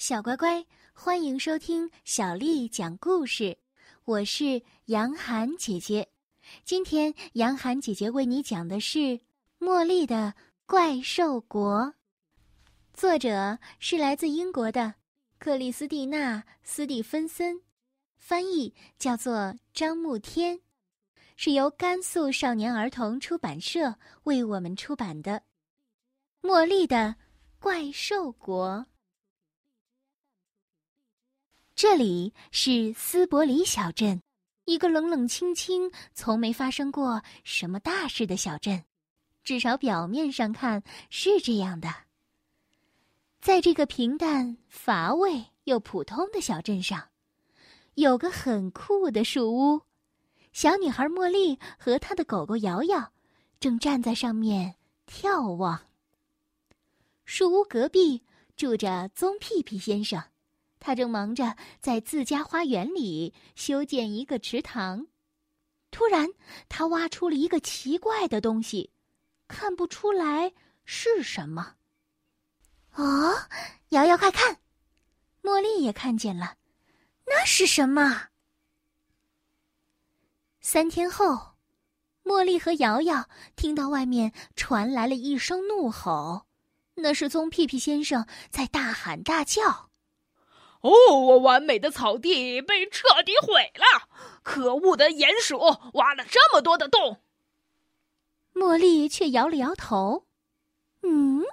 小乖乖，欢迎收听小丽讲故事。我是杨涵姐姐，今天杨涵姐姐为你讲的是《茉莉的怪兽国》，作者是来自英国的克里斯蒂娜·斯蒂芬森，翻译叫做张慕天，是由甘肃少年儿童出版社为我们出版的《茉莉的怪兽国》。这里是斯伯里小镇，一个冷冷清清、从没发生过什么大事的小镇，至少表面上看是这样的。在这个平淡、乏味又普通的小镇上，有个很酷的树屋，小女孩茉莉和她的狗狗瑶瑶正站在上面眺望。树屋隔壁住着棕屁屁先生。他正忙着在自家花园里修建一个池塘，突然，他挖出了一个奇怪的东西，看不出来是什么。哦，瑶瑶，快看！茉莉也看见了，那是什么？三天后，茉莉和瑶瑶听到外面传来了一声怒吼，那是棕屁屁先生在大喊大叫。哦，我完美的草地被彻底毁了！可恶的鼹鼠挖了这么多的洞。茉莉却摇了摇头：“嗯，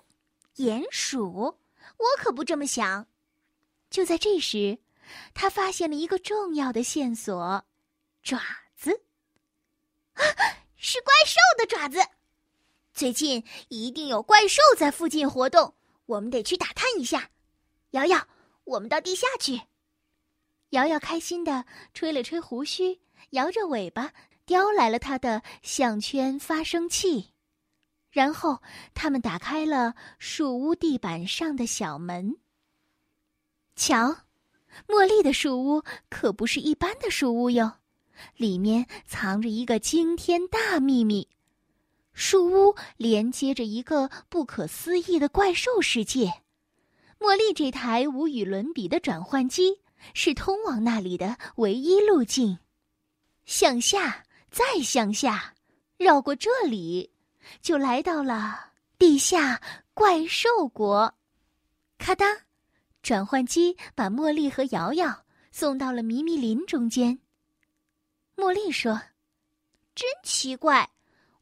鼹鼠，我可不这么想。”就在这时，他发现了一个重要的线索：爪子。啊，是怪兽的爪子！最近一定有怪兽在附近活动，我们得去打探一下。瑶瑶。我们到地下去。瑶瑶开心的吹了吹胡须，摇着尾巴叼来了他的项圈发声器，然后他们打开了树屋地板上的小门。瞧，茉莉的树屋可不是一般的树屋哟，里面藏着一个惊天大秘密。树屋连接着一个不可思议的怪兽世界。茉莉这台无与伦比的转换机是通往那里的唯一路径。向下，再向下，绕过这里，就来到了地下怪兽国。咔哒，转换机把茉莉和瑶瑶送到了迷迷林中间。茉莉说：“真奇怪，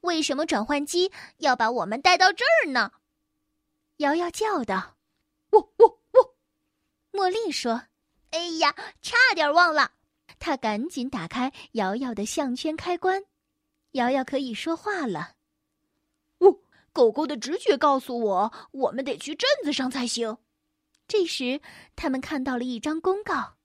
为什么转换机要把我们带到这儿呢？”瑶瑶叫道。喔喔喔！茉莉说：“哎呀，差点忘了。”她赶紧打开瑶瑶的项圈开关，瑶瑶可以说话了。喔，狗狗的直觉告诉我，我们得去镇子上才行。这时，他们看到了一张公告：“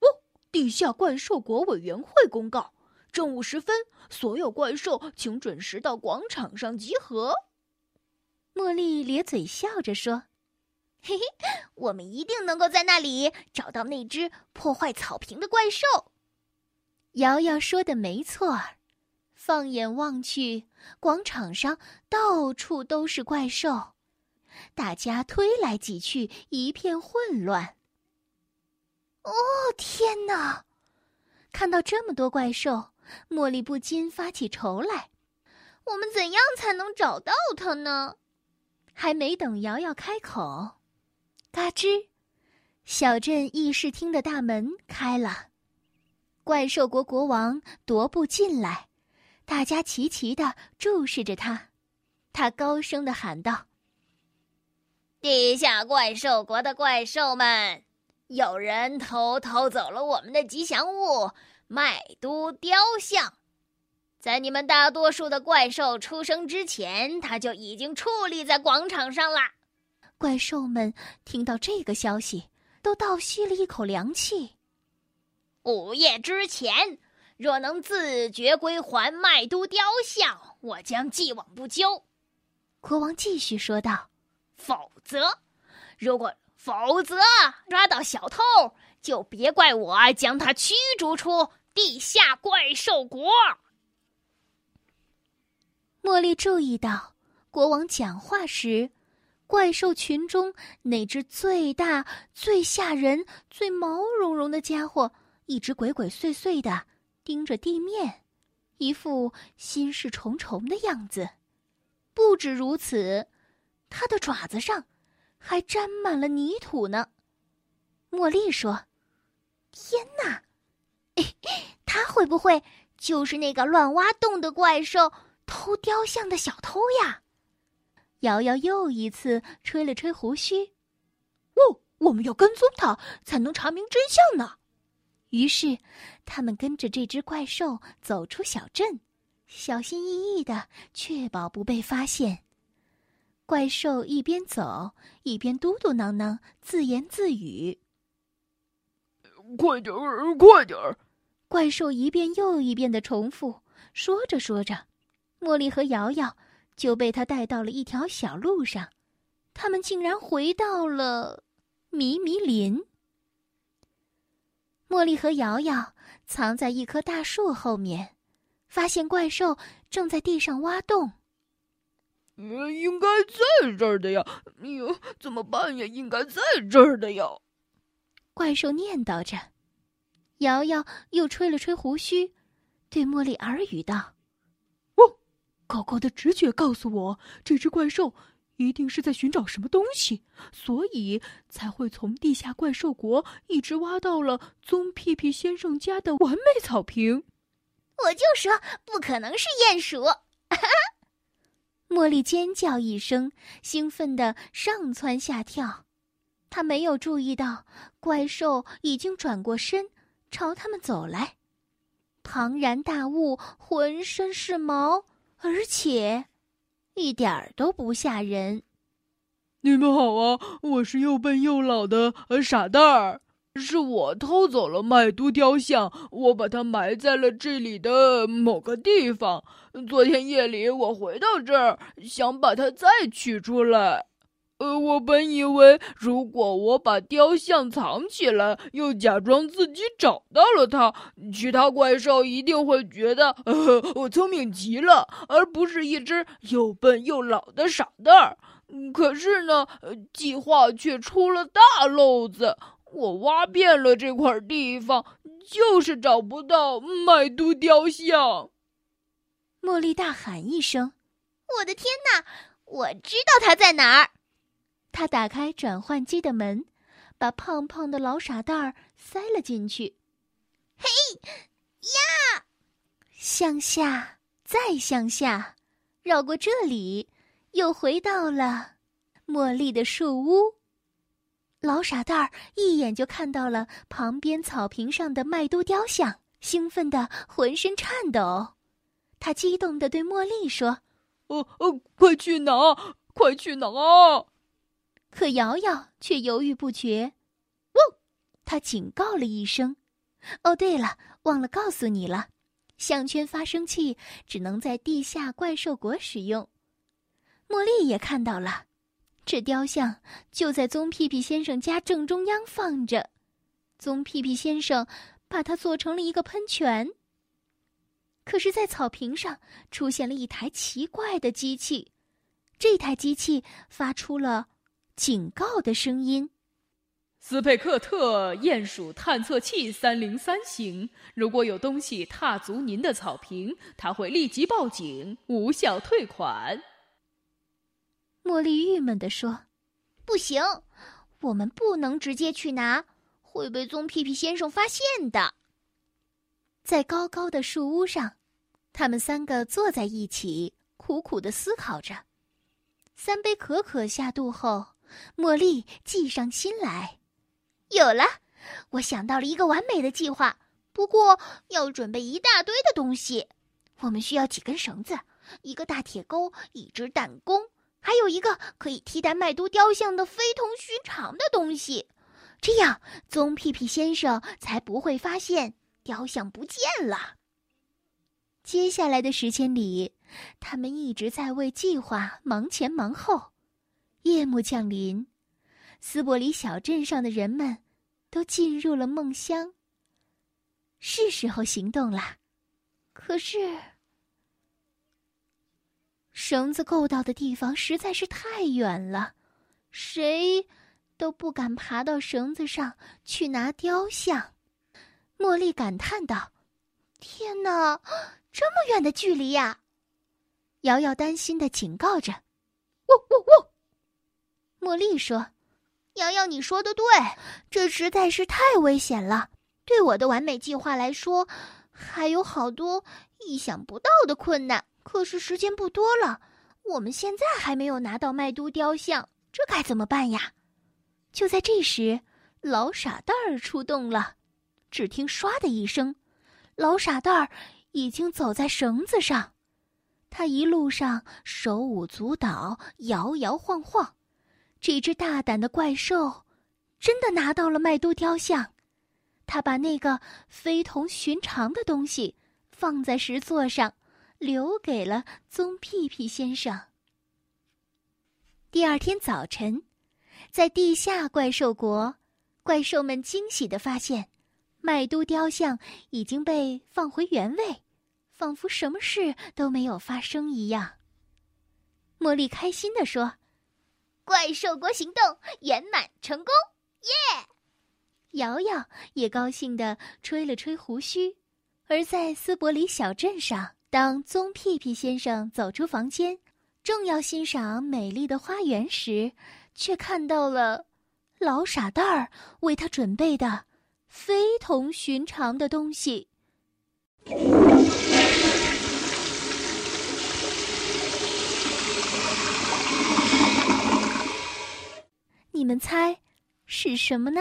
哦，地下怪兽国委员会公告，正午时分，所有怪兽请准时到广场上集合。”茉莉咧嘴笑着说：“嘿嘿，我们一定能够在那里找到那只破坏草坪的怪兽。”瑶瑶说的没错儿，放眼望去，广场上到处都是怪兽，大家推来挤去，一片混乱。哦，天哪！看到这么多怪兽，茉莉不禁发起愁来：我们怎样才能找到它呢？还没等瑶瑶开口，嘎吱，小镇议事厅的大门开了，怪兽国国王踱步进来，大家齐齐的注视着他。他高声的喊道：“地下怪兽国的怪兽们，有人偷偷走了我们的吉祥物——麦都雕像。”在你们大多数的怪兽出生之前，它就已经矗立在广场上了。怪兽们听到这个消息，都倒吸了一口凉气。午夜之前，若能自觉归还麦都雕像，我将既往不咎。国王继续说道：“否则，如果否则抓到小偷，就别怪我将他驱逐出地下怪兽国。”茉莉注意到，国王讲话时，怪兽群中那只最大、最吓人、最毛茸茸的家伙，一直鬼鬼祟祟的盯着地面，一副心事重重的样子。不止如此，它的爪子上还沾满了泥土呢。茉莉说：“天哪，他会不会就是那个乱挖洞的怪兽，偷雕像的小偷呀？”瑶瑶又一次吹了吹胡须，哦，我们要跟踪他，才能查明真相呢。于是，他们跟着这只怪兽走出小镇，小心翼翼的确保不被发现。怪兽一边走一边嘟嘟囔囔，自言自语：“快点儿，快点儿！”怪兽一遍又一遍的重复。说着说着，茉莉和瑶瑶。就被他带到了一条小路上，他们竟然回到了迷迷林。茉莉和瑶瑶藏在一棵大树后面，发现怪兽正在地上挖洞。呃，应该在这儿的呀！哟，怎么办呀？应该在这儿的呀！怪兽念叨着。瑶瑶又吹了吹胡须，对茉莉耳语道。狗狗的直觉告诉我，这只怪兽一定是在寻找什么东西，所以才会从地下怪兽国一直挖到了棕屁屁先生家的完美草坪。我就说不可能是鼹鼠！茉莉尖叫一声，兴奋的上蹿下跳。她没有注意到怪兽已经转过身，朝他们走来，庞然大物，浑身是毛。而且，一点儿都不吓人。你们好啊，我是又笨又老的傻蛋儿，是我偷走了麦都雕像，我把它埋在了这里的某个地方。昨天夜里我回到这儿，想把它再取出来。呃，我本以为，如果我把雕像藏起来，又假装自己找到了它，其他怪兽一定会觉得呃我聪明极了，而不是一只又笨又老的傻蛋儿。可是呢，计划却出了大漏子。我挖遍了这块地方，就是找不到麦都雕像。茉莉大喊一声：“我的天哪！我知道它在哪儿！”他打开转换机的门，把胖胖的老傻蛋儿塞了进去。嘿，呀！向下，再向下，绕过这里，又回到了茉莉的树屋。老傻蛋儿一眼就看到了旁边草坪上的麦都雕像，兴奋的浑身颤抖。他激动的对茉莉说：“哦哦，快去拿，快去拿！”可瑶瑶却犹豫不决，哦！他警告了一声：“哦，对了，忘了告诉你了，项圈发生器只能在地下怪兽国使用。”茉莉也看到了，这雕像就在棕屁屁先生家正中央放着，棕屁屁先生把它做成了一个喷泉。可是，在草坪上出现了一台奇怪的机器，这台机器发出了。警告的声音。斯佩克特鼹鼠探测器三零三型，如果有东西踏足您的草坪，它会立即报警，无效退款。茉莉郁闷地说：“不行，我们不能直接去拿，会被棕屁屁先生发现的。”在高高的树屋上，他们三个坐在一起，苦苦的思考着。三杯可可下肚后。茉莉计上心来，有了，我想到了一个完美的计划。不过要准备一大堆的东西，我们需要几根绳子、一个大铁钩、一只弹弓，还有一个可以替代麦都雕像的非同寻常的东西。这样，棕屁屁先生才不会发现雕像不见了。接下来的时间里，他们一直在为计划忙前忙后。夜幕降临，斯伯里小镇上的人们都进入了梦乡。是时候行动了，可是绳子够到的地方实在是太远了，谁都不敢爬到绳子上去拿雕像。茉莉感叹道：“天哪，这么远的距离呀！”瑶瑶担心的警告着：“喔喔喔！”茉莉说：“瑶瑶，你说的对，这实在是太危险了。对我的完美计划来说，还有好多意想不到的困难。可是时间不多了，我们现在还没有拿到麦都雕像，这该怎么办呀？”就在这时，老傻蛋儿出动了。只听“唰”的一声，老傻蛋儿已经走在绳子上。他一路上手舞足蹈，摇摇晃晃。这只大胆的怪兽真的拿到了麦都雕像。他把那个非同寻常的东西放在石座上，留给了棕屁屁先生。第二天早晨，在地下怪兽国，怪兽们惊喜的发现。麦都雕像已经被放回原位，仿佛什么事都没有发生一样。茉莉开心地说：“怪兽国行动圆满成功，耶！”瑶瑶也高兴地吹了吹胡须。而在斯伯里小镇上，当棕屁屁先生走出房间，正要欣赏美丽的花园时，却看到了老傻蛋儿为他准备的。非同寻常的东西，你们猜是什么呢？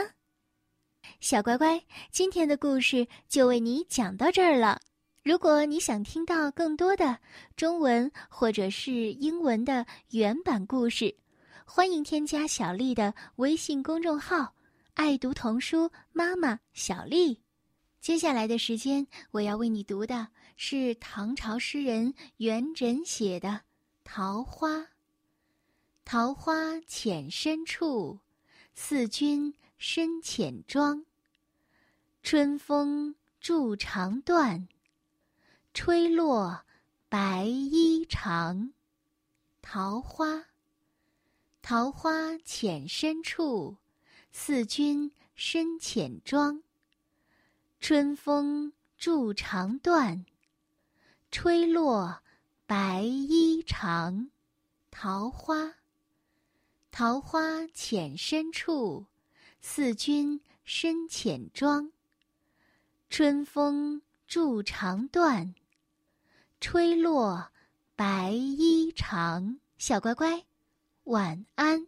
小乖乖，今天的故事就为你讲到这儿了。如果你想听到更多的中文或者是英文的原版故事，欢迎添加小丽的微信公众号。爱读童书，妈妈小丽。接下来的时间，我要为你读的是唐朝诗人元稹写的《桃花》。桃花浅深处，似君深浅妆。春风住长断，吹落白衣裳。桃花，桃花浅深处。似君深浅妆，春风住长断，吹落白衣裳。桃花，桃花浅深处，似君深浅妆。春风住长断，吹落白衣裳。小乖乖，晚安。